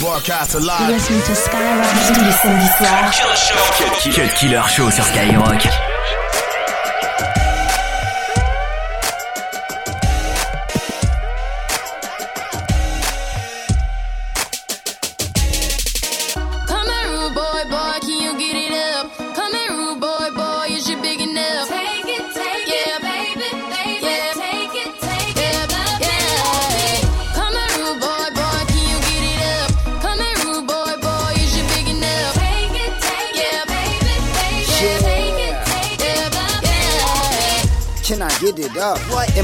Broadcast alive. You're listening to Skyrock tous les samedis soirs. Cut Killer Show sur Skyrock.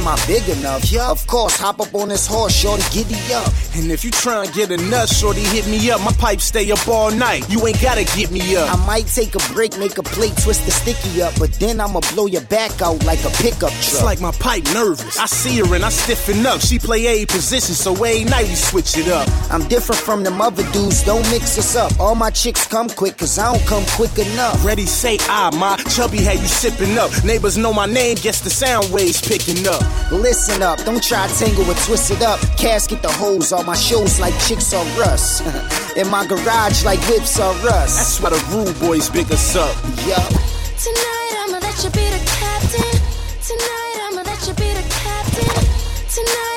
Am I big enough? Yeah. Of course, hop up on this horse, shorty, giddy up. And if you try and get a nut, shorty, hit me up. My pipe stay up all night. You ain't gotta get me up. I might take a break, make a plate, twist the sticky up, but then I'ma blow your back out like a pickup truck. It's like my pipe nervous. I see her and I stiffen up. She play a position, so every night we switch it up. I'm different from them other dudes, don't mix us up. All my chicks come quick, cause I don't come quick enough. Ready, say ah, I, my chubby had you sipping up. Neighbors know my name, guess the sound waves picking up. Listen up, don't try to tangle or twist it up. Casket the holes on my shows like chicks are rust. In my garage like whips are rust. That's why the rude boys big us up. Yup. Tonight I'ma let you be the captain. Tonight I'ma let you be the captain. Tonight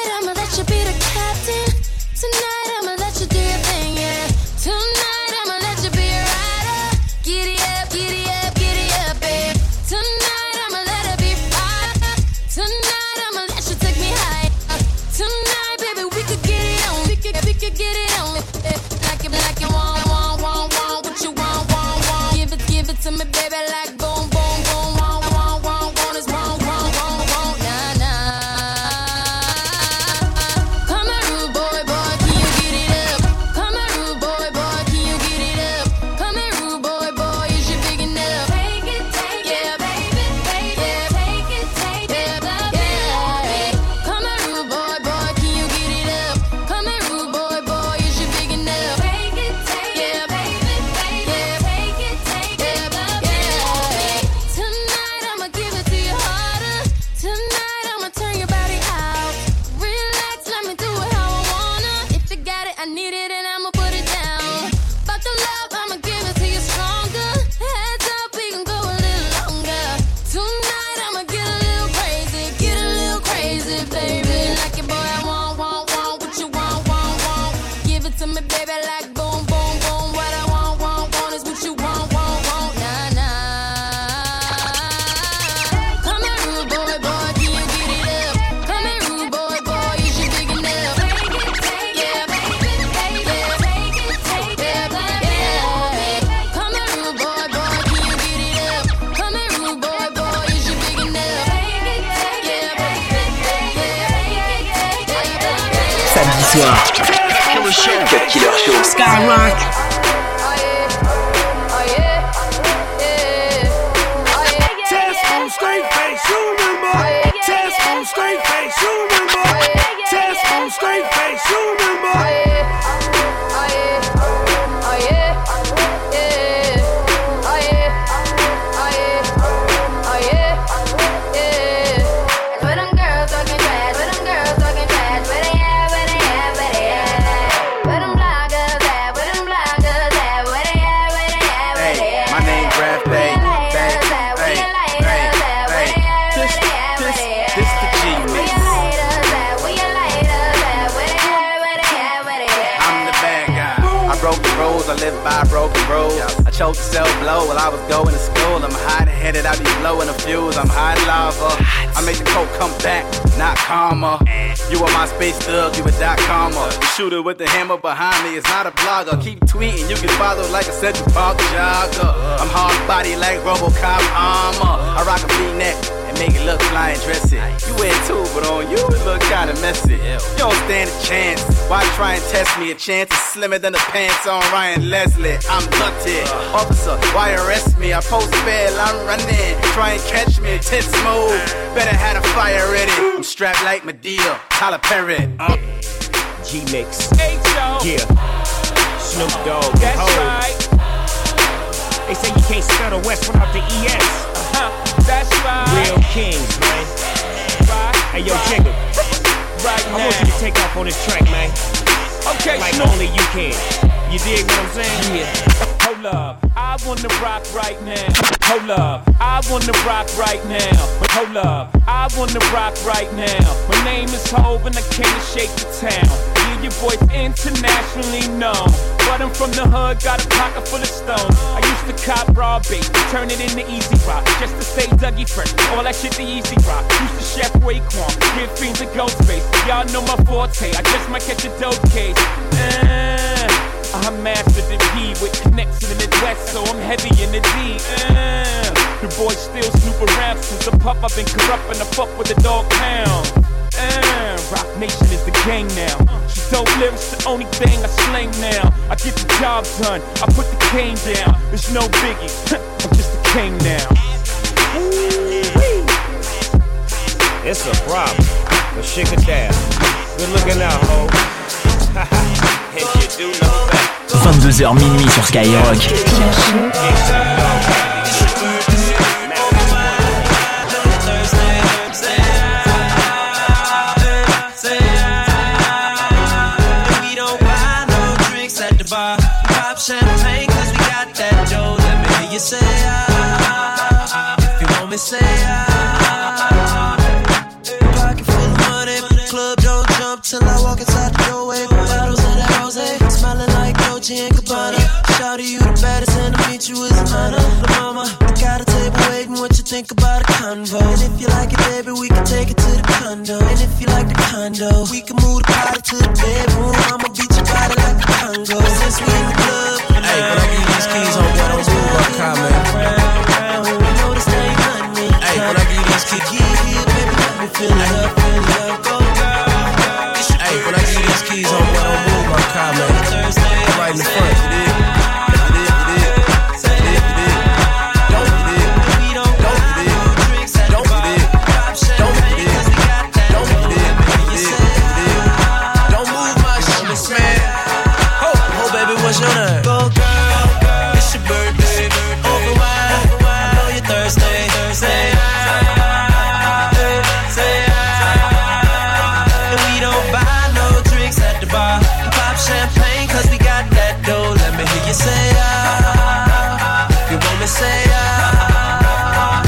Samedi soir. Cut Killer Show. Skyrock. Test on straight face, you remember? Test on straight face, you remember? Test on straight face, you remember? Guy. I broke the rules, I live by broken rules. I chose to sell blow while I was going to school. I'm hot headed, I be blowing the fuse. I'm hot lava. I make the coke come back, not karma. You are my space thug, you a dot comma. The shooter with the hammer behind me is not a blogger. Keep tweeting, you can follow like a Central Park jogger. I'm hard body like Robocop armor. I rock a V-neck and make it look fly and dressy. You wear too, but on you it look kinda messy. You don't stand a chance. Why try and test me? A chance is slimmer than the pants on Ryan Leslie. I'm lucky. Officer, why arrest me? I post bail, I'm running. Try and catch me, tit smooth. Better had a fire ready. I'm strapped like Madea, Tyler Perry. Uh, G Mix. Yeah. Snoop Dogg. That's right. They say you can't spell the West without the ES. Huh. That's right. Real kings, man. Right. Hey, yo, Jigga. Right I want you to take off on this track, man. Okay, like so only you can. You dig what I'm saying? Yeah. Hold up, I wanna rock right now. Hold up, I wanna rock right now. Hold up, I wanna rock right now. My name is Hov and I came to shake the town. Yeah, your boy's internationally known. But I'm from the hood, got a pocket full of stones. I used to cop raw bait, turn it into easy rock. Just to stay Dougie fresh, all that shit the easy rock. Used to chef Raekwon, give fiends a ghost face. Y'all know my forte, I just might catch a dope case. Uh, I mastered the P with connects in the West, so I'm heavy in the D. Uh, the boy still snoop around since a pup. I've been corrupt and fuck with the dog pound. Uh, Roc Nation is the gang now. She dope lyrics, the only thing I slang now. I get the job done, I put the cane down. It's no biggie, I'm just a king now. It's a problem, but shake it down. Good looking out, ho. and you do know that. 22h minuit sur Skyrock. Me, say ah. Pocket full of money. Club don't jump till I walk inside the doorway. Bottles of that rose. Smelling like Dolce and Gabbana. Shout to you the baddest and to meet you is an honor. But mama, got a table waiting. What you think about a convo? And if you like it, baby, we can take it to the condo. And if you like the condo, we can move the party to the bedroom. I'ma beat your body like a Congo. Since we Go girl, it's your birthday. Over wine, I know you're thirsty. Say ah, say ah. And we don't buy no drinks at the bar. Pop champagne 'cause we got that dough. Let me hear you say ah. You want me say ah.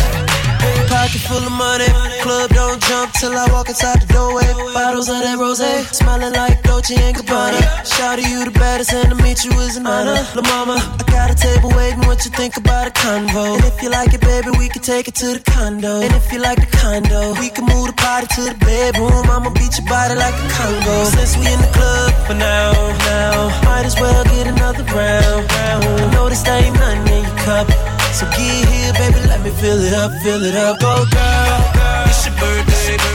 Pocket full of money. Club don't jump till I walk inside the doorway. Bottles of that rose, smelling like Dolce and. Shout to you the baddest, and to meet you is an honor. La mama, I got a table waiting. What you think about a convo? And if you like it, baby, we can take it to the condo. And if you like the condo, we can move the party to the bedroom. I'ma beat your body like a Congo. Since we in the club for now, now, might as well get another round. round. Know this ain't nothing in your cup. So get here, baby, let me fill it up, fill it up. Go, girl, it's your birthday.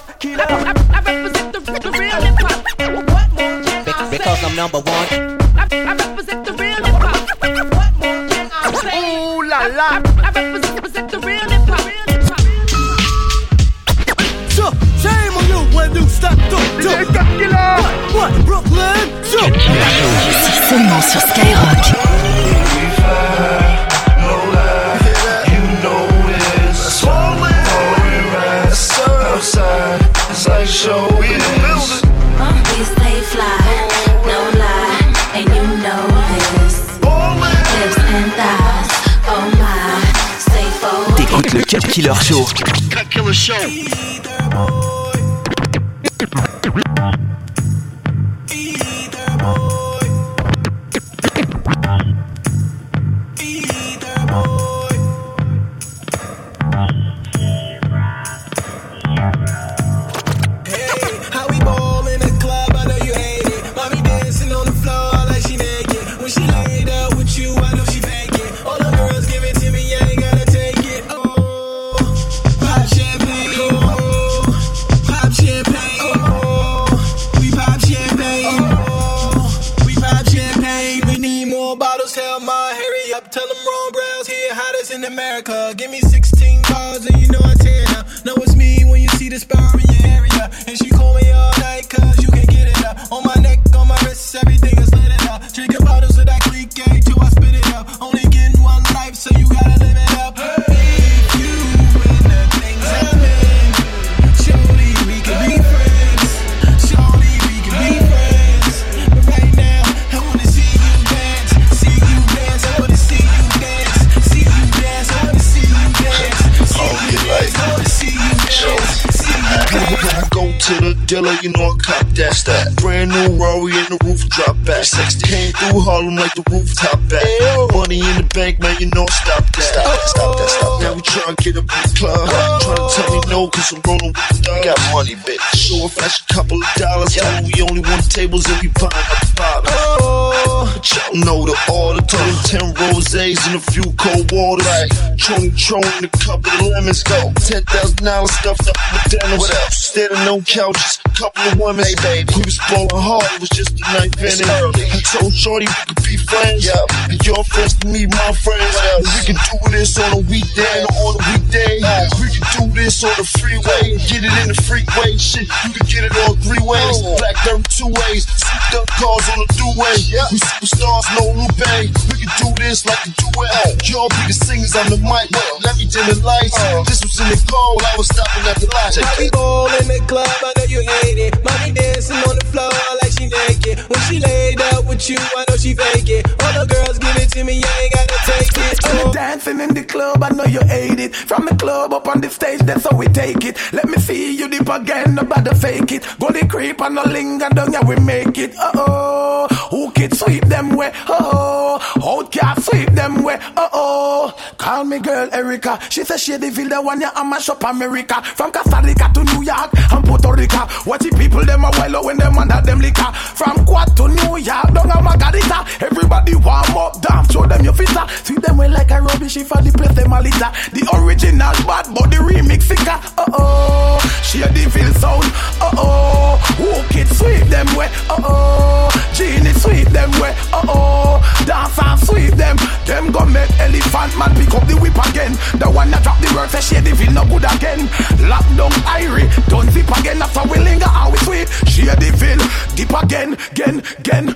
cut killer. I, I, I represent the, the real hip hop. What more can Be- I because say? I'm number one. I, I represent the real hip hop. What more can I say? Ooh la la. I, I, I represent, the real hip hop. So shame on you when you stop? through. DJ Cut What, what Brooklyn? So. Seulement sur Skyrock. Killer Show. Cut Killer Show. Dealer, you know I cop that. Brand new Rory in the roof drop back. 60 came through Harlem like the rooftop back. Money in the bank, man, you know stop that. Stop that, stop that, stop that. Now we tryna get up in the club. Tryna tell me no, cause I'm rolling with the dog. Got money, bitch. So I flash a couple of dollars. Yeah. We only want tables and we buying up the bottles. But y'all know the order. Total 10 rosés and a few cold waters. Right. Tron Tron and a couple of lemons. Go. $10,000 stuffed up with denim. What else? Standing on couches. Couple of women. Hey, baby. We was ballin' hard. It was just a the ninth inning. I told Shorty we could be friends. Yeah. And your friends can meet my friends. And we can do this on a weekday or on a weekday. We can do this on the freeway. Get it in the freeway. Shit, you can get it on three ways. Black dirt two ways. Souped up cars on the two-way. We superstars, no Lupe. We can do this like a duet. Y'all be the singers on the mic. Let me dim the lights. This was in the cold. I was stopping at the light. How we ball in the club, I know you hate it. Mommy dancing on the floor like she naked. When she laid up with you, I know she fake it. All the girls give it to me, I ain't gotta take it. When dancing in the club, I know you hate it. From the club up on the stage, that's how we take it. Let me see you dip again, nobody fake it. Go the creep and no linger down, yeah, we make it. Uh oh, who kid sweep them way? Uh oh, outcast sweep them way. Uh oh, call me girl Erica. She says she the the one yeah, I mash up America. From Costa Rica to New York and Puerto Rico. Watch the people them a while when them under them liquor. From Quad to New York, down a Margarita. Everybody warm up, dance, show them your fitter. Sweep them way like a rubbish if I the place them a litter. The original bad, but the remix sicker. Uh oh, she a the feel sound. Uh oh, who kid sweep them way. Uh oh, Genie sweep them way. Uh oh, dance and sweep them. Them go make elephant man pick up the whip again. The one that drop the word say the feel no good again. Lock down Irie, don't zip again. After we linger, how we sweep. The feel dip again, again, again.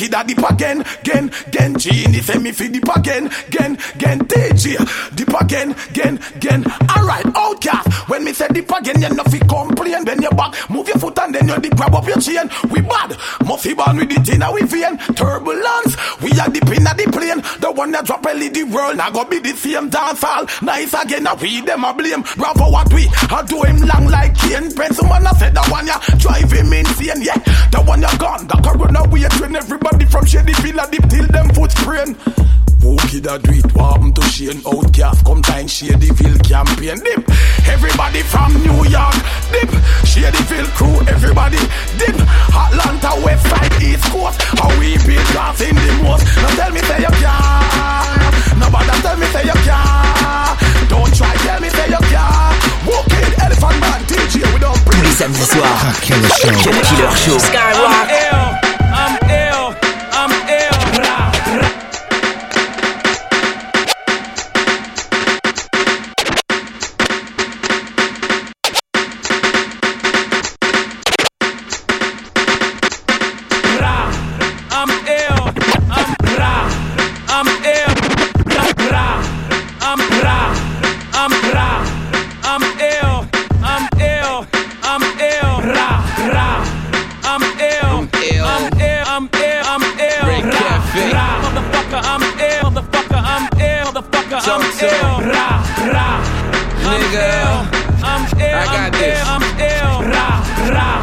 Kid a dip again, again, again. Genie say me fi dip again, again, again. DJ dip again, again, again. Alright, outcast. When me say dip again, you no fi complain. Then you back, move your foot and then you dip grab up your chain. We bad, Muffy born with it in our vein. Turbulence, we are dipping at the plane. The one that drop LED world, now go be the same dance hall. Nice again, now we them a blame. Bravo what we, I do him long like Kane. Prince man, I said the one ya drive him insane. Yeah, the one ya gone, the corona we train everybody from Shady Villa dip till them foot sprain. Who kid a do it? What happened to Shane? Outcast come time Shadyville campaign dip. Everybody from New York dip. Shadyville crew, everybody dip. Atlanta, West Side, East Coast. How we beat dance in the most. Now tell me say you can. Nobody tell me say you can. Don't try tell me say you can. Walk in, Elephant Man, DJ, we don't Tous les samedis soirs. Cut Killer Show. I'm ill. I'm ill. Ra, ra. Nigga, I'm ill. I got I'm this. I'm ill.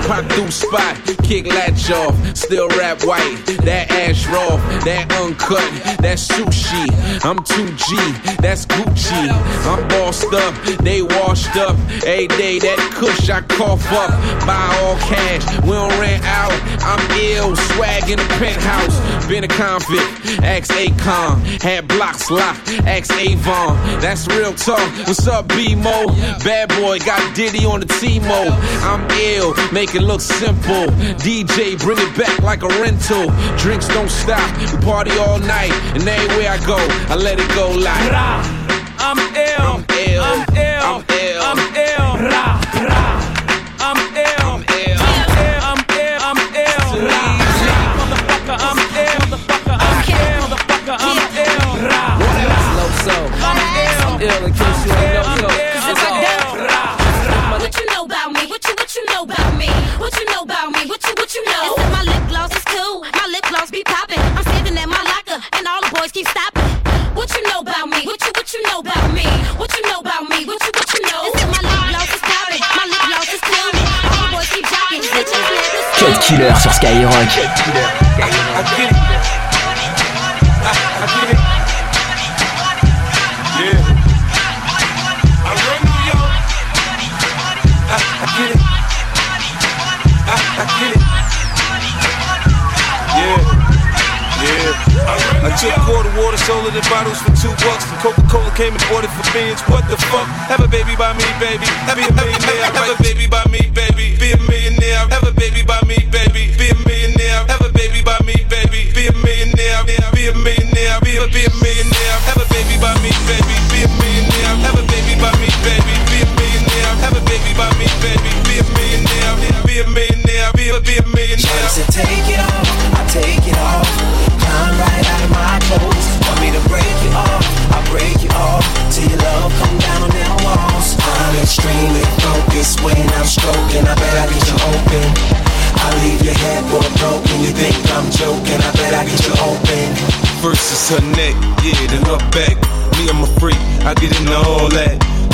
Pop through spot, kick latch off, still rap white. That ash raw, that uncut, that sushi. I'm 2G, that's Gucci. I'm bossed up, they washed up. Every day that kush I cough up. Buy all cash, we don't rent out. I'm ill, swag in the penthouse. Been a convict, ex Akon. Had blocks locked, ex Avon. That's real talk. What's up, B-Mo? Bad boy got Diddy on the T-Mo. I'm ill, make it look simple. DJ, bring it back like a rental. Drinks don't stop, we party all night. And everywhere I go, I let it go like. Ra. I'm ill. I'm ill. I'm ill. I'm ill. I'm ill. Yeah. Yeah. I took quarter water, sold it in bottles for two bucks. And Coca-Cola came and bought it for beans. What the fuck? Have a baby by me, baby. Be a millionaire. Have a baby by me, baby. Be a millionaire. Have a baby by me, I leave your headboard broken. You think I'm joking? I bet I get you open. First is her neck, yeah, then her back. Me, I'm a freak, I get into all that.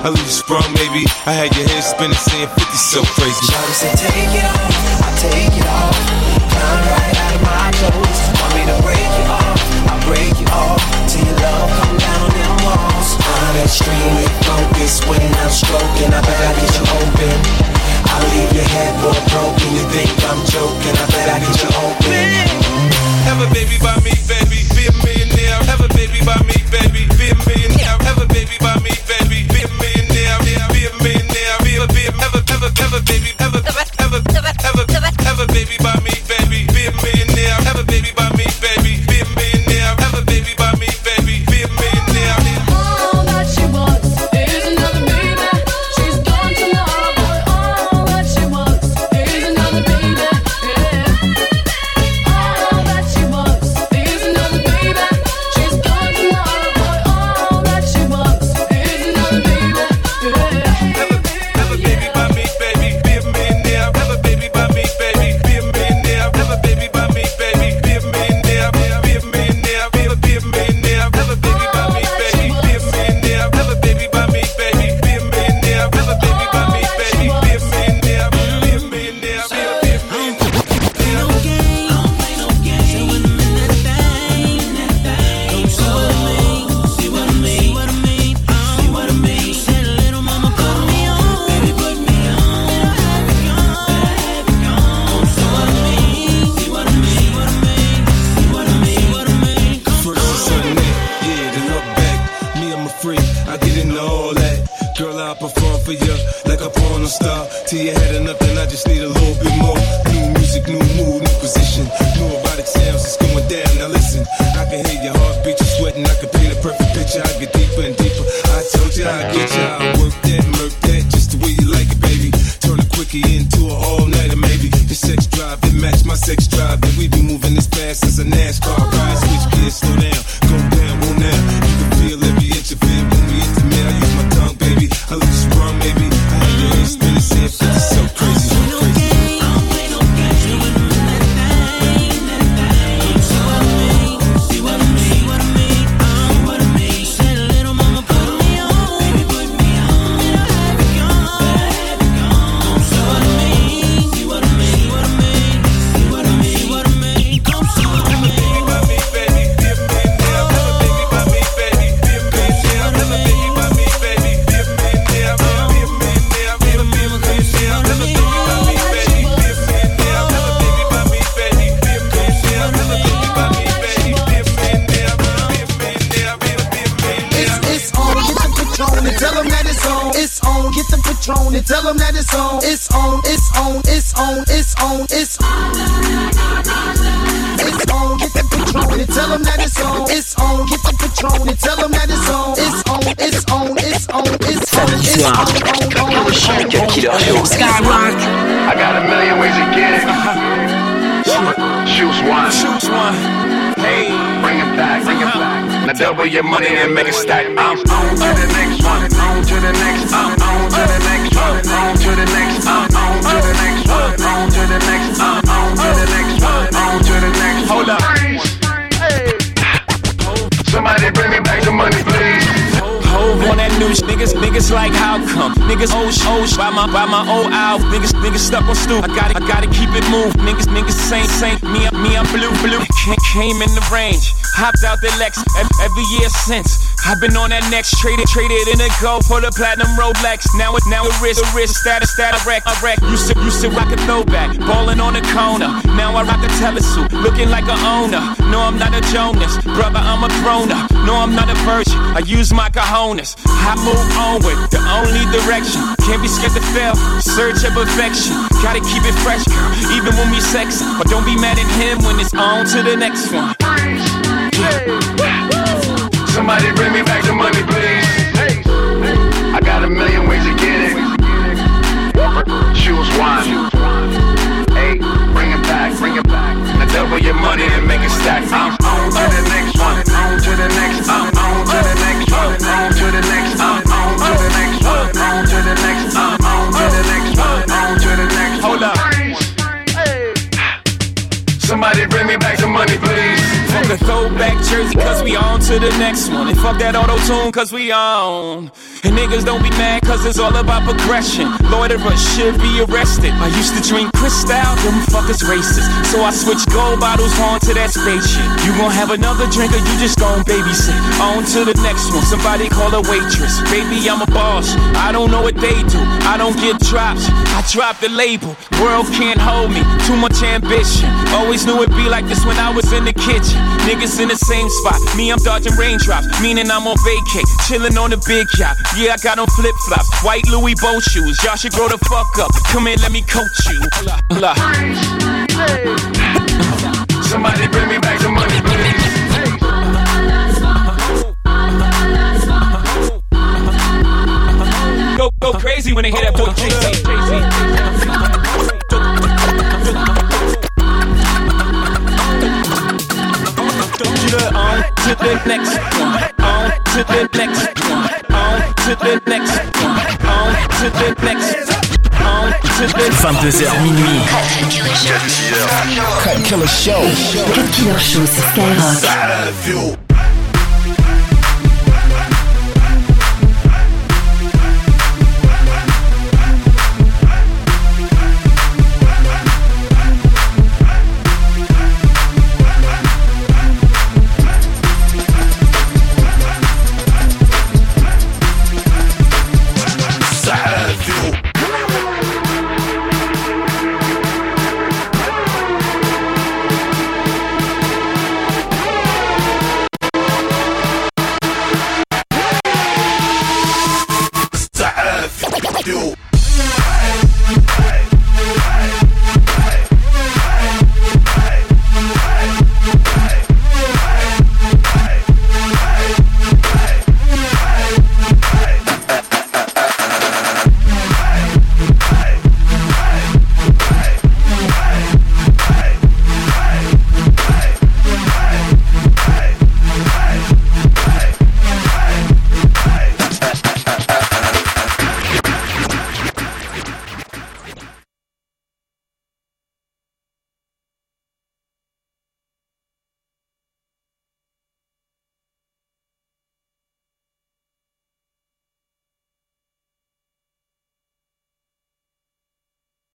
I leave you sprung, maybe. I had your head spinning, saying 50 so crazy. Shawty said take it off, I take it off. Climb right out of my clothes. Want me to break you off, I break you off. Till your love come down them walls. I'm extremely focused when I'm stroking. I bet I get you open. I leave your headboard broken. You think I'm joking? I bet I get you open. Have a baby by position. New erotic sounds, it's going down. Now listen, I can hear your heartbeat, you're sweating. I can paint a perfect picture. I get deeper and deeper. I told you I get you. I work that, murk that, just the way you like it, baby. Turn a quickie into an all nighter, maybe. The sex drive, it match my sex drive. And we be moving as fast as a NASCAR Cut Killer Show. Skyrock. I got a million ways to get it. Choose one. Choose one. Hey, bring it back, bring it back. Uh-huh. Now double your money and make it stack. I'm on to the next one. Like how come? Niggas oh sh- oh by my by my old out. Niggas niggas stuck on stoop. I gotta I gotta keep it moved. Niggas niggas saint saint. Me I'm me I'm blue blue. Came in the range. Hopped out the Lex every year since. I've been on that next traded traded in a go for the platinum Rolex. Now it now it wrist wrist status status wreck a wreck. Used to used to rock a throwback, ballin' on the corner. Now I rock a telesuit, looking like a owner. No, I'm not a Jonas, brother. I'm a grown up. No, I'm not a virgin. I use my cojones. I move onward, the only direction. Can't be scared to fail. Search of perfection. Gotta keep it fresh, girl, even when we sexy. But don't be mad at him when it's on to the next one. Somebody bring me back the money, please. I got a million ways to get it. Choose one. Hey, bring it back, bring it back. Now double your money and make it stack. I'm on to the next one. On to the next. I'm on to the next one. On to the next. A throwback jersey, cause we on to the next one. And fuck that auto tune, cause we on. And niggas don't be mad, cause it's all about progression. Loiterers should be arrested. I used to drink Cristal, them fuckers racist. So I switched gold bottles on to that spaceship. You gon' have another drink, or you just gon' babysit. On to the next one, somebody call a waitress. Baby, I'm a boss. I don't know what they do. I don't get drops. I drop the label. World can't hold me. Too much ambition. Always knew it'd be like this when I was in the kitchen. Niggas in the same spot. Me, I'm dodging raindrops. Meaning I'm on vacay. Chilling on the big yacht. Yeah, I got on flip flops. White Louis boat shoes. Y'all should grow the fuck up. Come in, let me coach you. Somebody bring me back the money, please. Go, go crazy when they hear that boy On to the next one. On to the next one. On to the next one. On to the next. On to the 22h minuit. Cut Killer Show. Cut Killer Show, Skyrock. do.